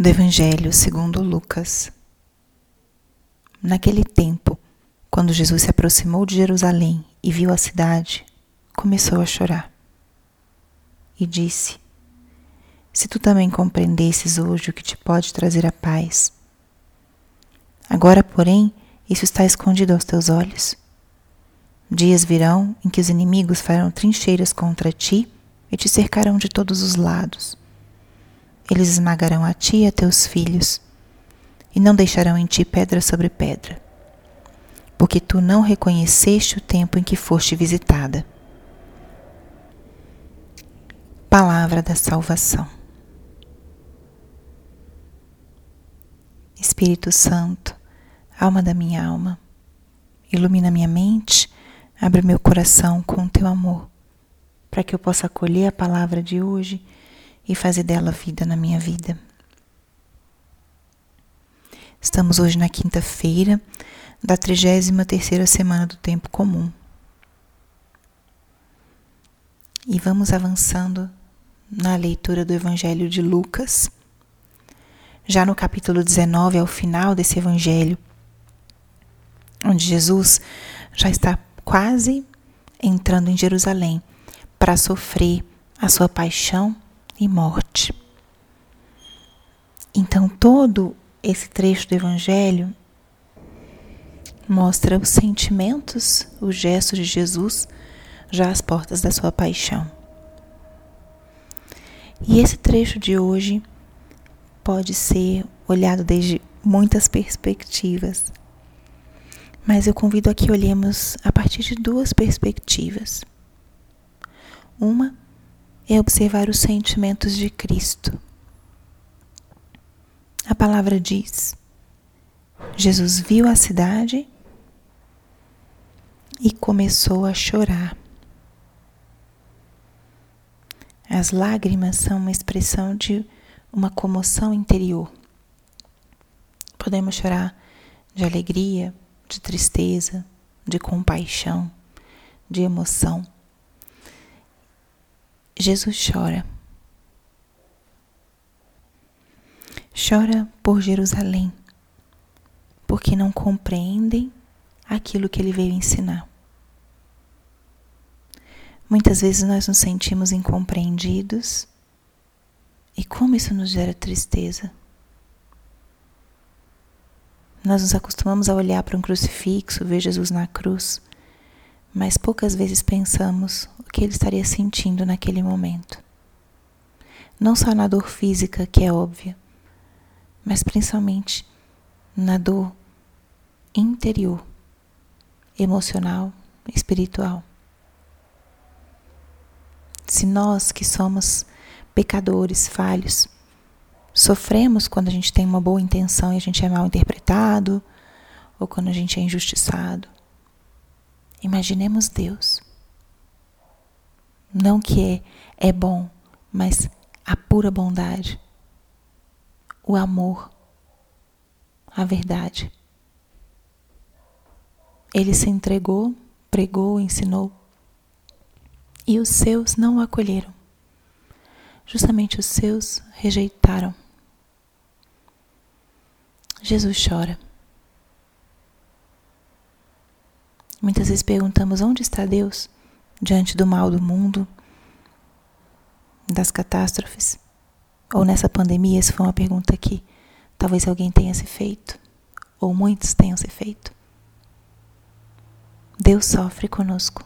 do Evangelho segundo Lucas. Naquele tempo, quando Jesus se aproximou de Jerusalém e viu a cidade, começou a chorar. E disse: Se tu também compreendesses hoje o que te pode trazer a paz. Agora, porém, isso está escondido aos teus olhos. Dias virão em que os inimigos farão trincheiras contra ti e te cercarão de todos os lados eles esmagarão a ti e a teus filhos, e não deixarão em ti pedra sobre pedra, porque tu não reconheceste o tempo em que foste visitada. Palavra da salvação. Espírito Santo, alma da minha alma, ilumina minha mente, abre meu coração com teu amor, para que eu possa acolher a palavra de hoje e fazer dela vida na minha vida. Estamos hoje na quinta-feira da 33 semana do tempo comum. E vamos avançando na leitura do Evangelho de Lucas. Já no capítulo 19, ao final desse evangelho, onde Jesus já está quase entrando em Jerusalém para sofrer a sua paixão e morte. Então, todo esse trecho do Evangelho mostra os sentimentos, os gestos de Jesus já às portas da sua paixão. E esse trecho de hoje pode ser olhado desde muitas perspectivas, mas eu convido a que olhemos a partir de duas perspectivas. Uma é observar os sentimentos de Cristo. A palavra diz: Jesus viu a cidade e começou a chorar. As lágrimas são uma expressão de uma comoção interior. Podemos chorar de alegria, de tristeza, de compaixão, de emoção. Jesus chora. Chora por Jerusalém, porque não compreendem aquilo que ele veio ensinar. Muitas vezes nós nos sentimos incompreendidos e como isso nos gera tristeza. Nós nos acostumamos a olhar para um crucifixo, ver Jesus na cruz, mas poucas vezes pensamos o que ele estaria sentindo naquele momento. Não só na dor física, que é óbvia, mas principalmente na dor interior, emocional, espiritual. Se nós que somos pecadores, falhos, sofremos quando a gente tem uma boa intenção e a gente é mal interpretado, ou quando a gente é injustiçado, Imaginemos Deus. Não que é, é bom, mas a pura bondade, o amor, a verdade. Ele se entregou, pregou, ensinou, e os seus não o acolheram. Justamente os seus rejeitaram. Jesus chora. Muitas vezes perguntamos onde está Deus diante do mal do mundo, das catástrofes. Ou nessa pandemia, essa foi uma pergunta que talvez alguém tenha se feito, ou muitos tenham se feito. Deus sofre conosco,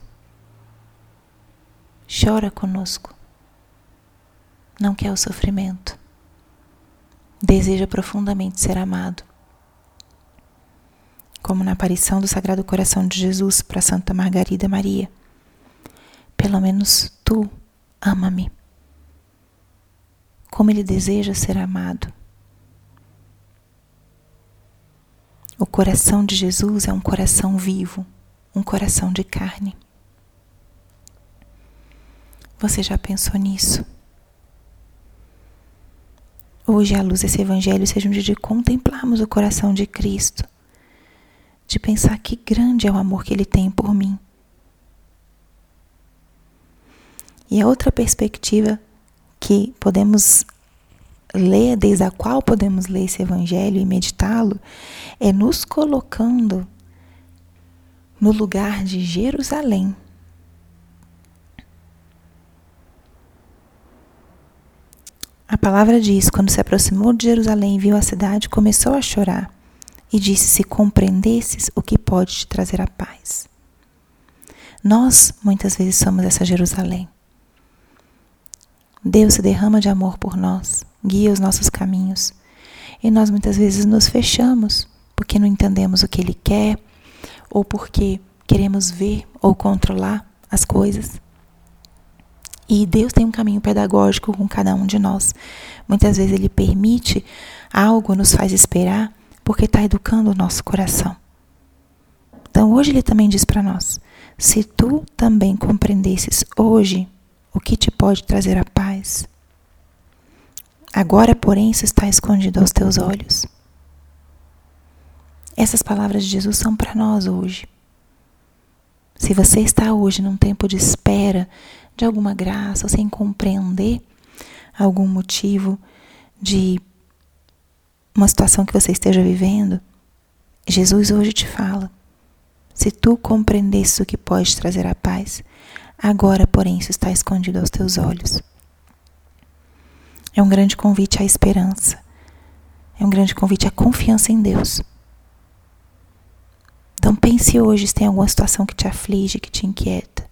chora conosco, não quer o sofrimento, deseja profundamente ser amado como na aparição do Sagrado Coração de Jesus para Santa Margarida Maria. Pelo menos tu ama-me. Como ele deseja ser amado. O coração de Jesus é um coração vivo, um coração de carne. Você já pensou nisso? Hoje, à luz desse Evangelho, seja um dia de contemplarmos o coração de Cristo de pensar que grande é o amor que Ele tem por mim. E a outra perspectiva que podemos ler, desde a qual podemos ler esse evangelho e meditá-lo, é nos colocando no lugar de Jerusalém. A palavra diz: quando se aproximou de Jerusalém e viu a cidade, começou a chorar e disse: Se compreendesses o que pode te trazer a paz. Nós, muitas vezes, somos essa Jerusalém. Deus se derrama de amor por nós, guia os nossos caminhos. E nós muitas vezes nos fechamos porque não entendemos o que Ele quer ou porque queremos ver ou controlar as coisas. E Deus tem um caminho pedagógico com cada um de nós. Muitas vezes Ele permite algo, nos faz esperar, porque está educando o nosso coração. Então hoje Ele também diz para nós: se tu também compreendesses hoje o que te pode trazer a paz, agora, porém, isso está escondido aos teus olhos. Essas palavras de Jesus são para nós hoje. Se você está hoje num tempo de espera de alguma graça, sem compreender algum motivo de uma situação que você esteja vivendo, Jesus hoje te fala: se tu compreendesses o que pode trazer a paz, agora, porém, isso está escondido aos teus olhos. É um grande convite à esperança. É um grande convite à confiança em Deus. Então pense hoje se tem alguma situação que te aflige, que te inquieta.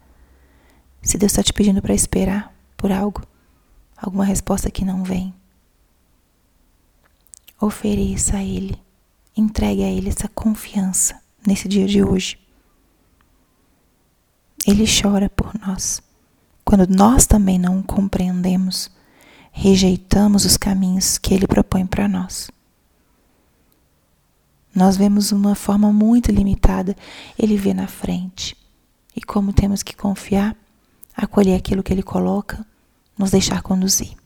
Se Deus está te pedindo para esperar por algo, alguma resposta que não vem. Ofereça a Ele, entregue a Ele essa confiança nesse dia de hoje. Ele chora por nós. Quando nós também não compreendemos, rejeitamos os caminhos que Ele propõe para nós. Nós vemos uma forma muito limitada, ele vê na frente. E como temos que confiar, acolher aquilo que ele coloca, nos deixar conduzir.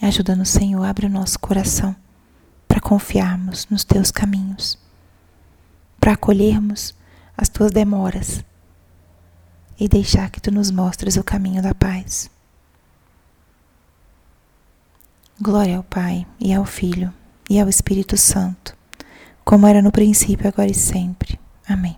Ajuda-nos, Senhor, abre o nosso coração para confiarmos nos teus caminhos, para acolhermos as tuas demoras e deixar que tu nos mostres o caminho da paz. Glória ao Pai e ao Filho e ao Espírito Santo, como era no princípio, agora e sempre. Amém.